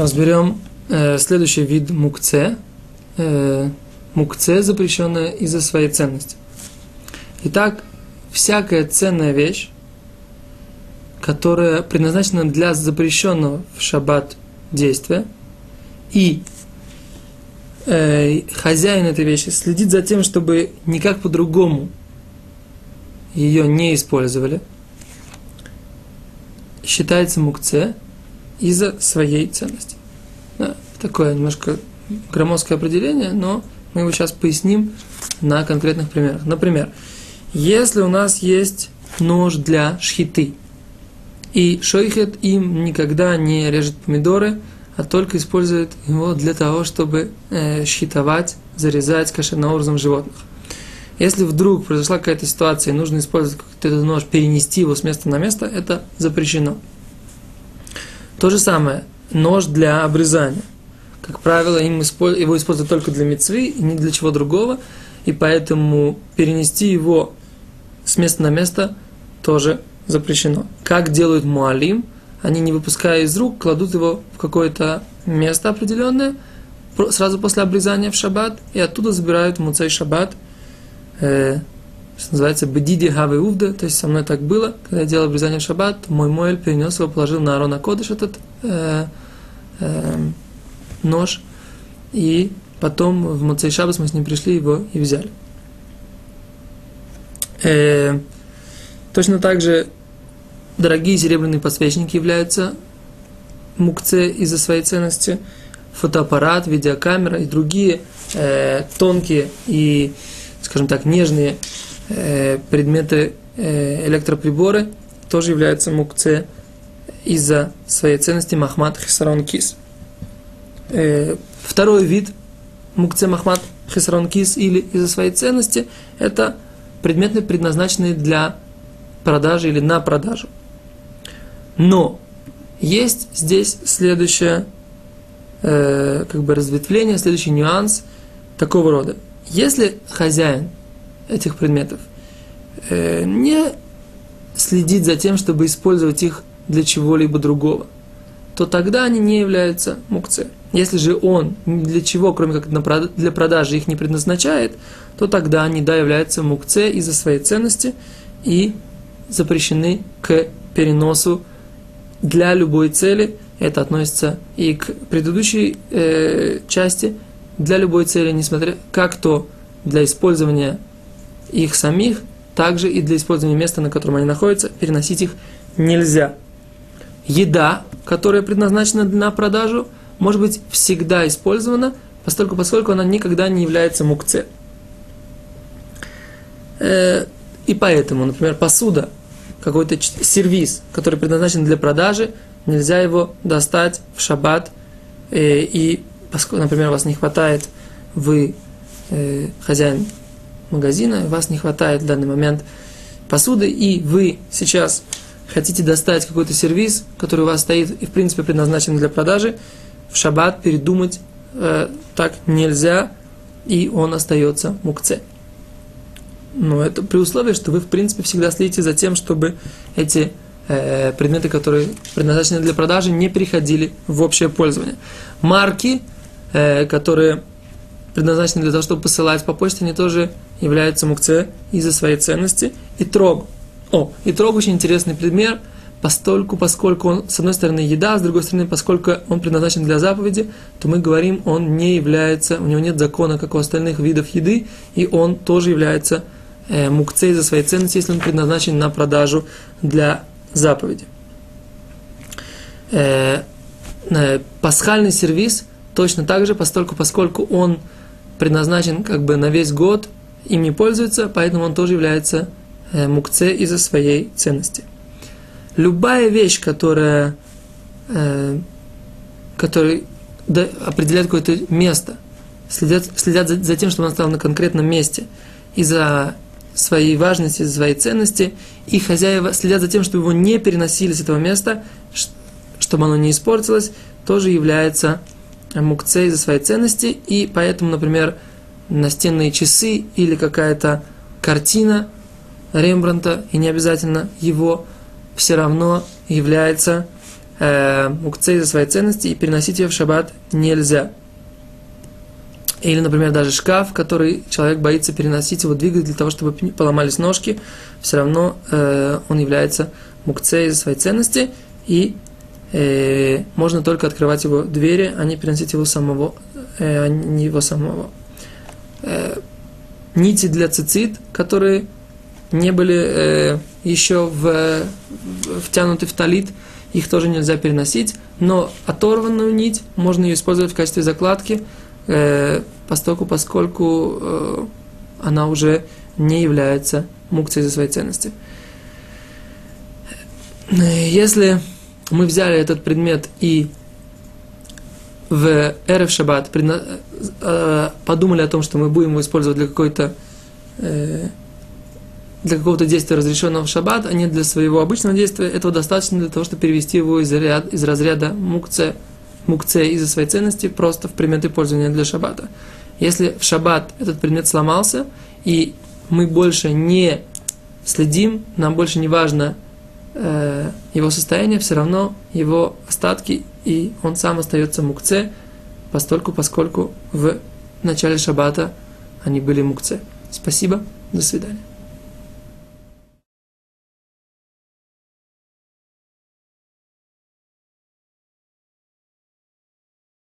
Разберем э, следующий вид мукце. Э, мукце запрещенная из-за своей ценности. Итак, всякая ценная вещь, которая предназначена для запрещенного в шаббат действия, и э, хозяин этой вещи следит за тем, чтобы никак по-другому ее не использовали, считается мукце из-за своей ценности. Такое немножко громоздкое определение, но мы его сейчас поясним на конкретных примерах. Например, если у нас есть нож для шхиты, и шойхет им никогда не режет помидоры, а только использует его для того, чтобы э, щитовать, зарезать кошерным образом животных. Если вдруг произошла какая-то ситуация и нужно использовать какой-то нож, перенести его с места на место, это запрещено. То же самое, нож для обрезания. Как правило, им использ... его используют только для мецвы и ни для чего другого, и поэтому перенести его с места на место тоже запрещено. Как делают муалим, они не выпуская из рук, кладут его в какое-то место определенное, сразу после обрезания в шаббат, и оттуда забирают муцей шаббат, э, что называется, бедиди хавы увда, то есть со мной так было, когда я делал обрезание в шаббат, мой моэль перенес его, положил на Арона Кодыш этот э, э, нож, и потом в Муцей Шабас мы с ним пришли его и взяли. Э, точно так же дорогие серебряные подсвечники являются мукце из-за своей ценности, фотоаппарат, видеокамера и другие э, тонкие и, скажем так, нежные э, предметы э, электроприборы тоже являются мукце из-за своей ценности Махмад Хисарон Кис. Э, второй вид мукце Махмад Хисарон Кис или из-за своей ценности это предметы, предназначенные для продажи или на продажу. Но есть здесь следующее э, как бы разветвление, следующий нюанс такого рода. Если хозяин этих предметов э, не следит за тем, чтобы использовать их для чего-либо другого, то тогда они не являются мукце. Если же он для чего, кроме как для продажи, их не предназначает, то тогда они, да, являются мукце из-за своей ценности и запрещены к переносу для любой цели. Это относится и к предыдущей э, части. Для любой цели, несмотря как то для использования их самих, также и для использования места, на котором они находятся, переносить их нельзя. Еда, которая предназначена на продажу, может быть всегда использована, поскольку, поскольку она никогда не является мукце. Э, и поэтому, например, посуда, какой-то сервис, который предназначен для продажи, нельзя его достать в шаббат, э, и, например, у вас не хватает, вы э, хозяин магазина, у вас не хватает в данный момент посуды, и вы сейчас хотите достать какой-то сервис, который у вас стоит и, в принципе, предназначен для продажи, в шаббат передумать э, так нельзя, и он остается мукце. Но это при условии, что вы, в принципе, всегда следите за тем, чтобы эти э, предметы, которые предназначены для продажи, не переходили в общее пользование. Марки, э, которые предназначены для того, чтобы посылать по почте, они тоже являются мукце из-за своей ценности. И трог. О, и трог очень интересный пример, постольку, поскольку он, с одной стороны, еда, с другой стороны, поскольку он предназначен для заповеди, то мы говорим, он не является, у него нет закона, как у остальных видов еды, и он тоже является э, мукцей за своей ценности, если он предназначен на продажу для заповеди. Э, э, пасхальный сервис точно так же, поскольку, поскольку он предназначен как бы на весь год, им не пользуется, поэтому он тоже является мукце из-за своей ценности. Любая вещь, которая, э, которая определяет какое-то место, следят, следят за, тем, чтобы он стал на конкретном месте, из-за своей важности, своей ценности, и хозяева следят за тем, чтобы его не переносили с этого места, чтобы оно не испортилось, тоже является мукцей за своей ценности, и поэтому, например, настенные часы или какая-то картина Рембранта, и не обязательно его, все равно является э, мукце из-за своей ценности, и переносить ее в шаббат нельзя. Или, например, даже шкаф, который человек боится переносить, его двигать для того, чтобы поломались ножки, все равно э, он является мукце из-за своей ценности, и э, можно только открывать его двери, а не переносить его самого, э, а не его самого. Э, нити для цицит, которые не были э, еще в, втянуты в талит, их тоже нельзя переносить, но оторванную нить можно ее использовать в качестве закладки, э, поскольку, поскольку э, она уже не является мукцией за своей ценности. Если мы взяли этот предмет и в Эрев Шаббат э, подумали о том, что мы будем его использовать для какой-то э, для какого-то действия, разрешенного в шаббат, а не для своего обычного действия, этого достаточно для того, чтобы перевести его из, ряд, из разряда мукце, мукце из-за своей ценности просто в предметы пользования для шаббата. Если в шаббат этот предмет сломался, и мы больше не следим, нам больше не важно э, его состояние, все равно его остатки, и он сам остается мукце, постольку, поскольку в начале шаббата они были мукце. Спасибо, до свидания.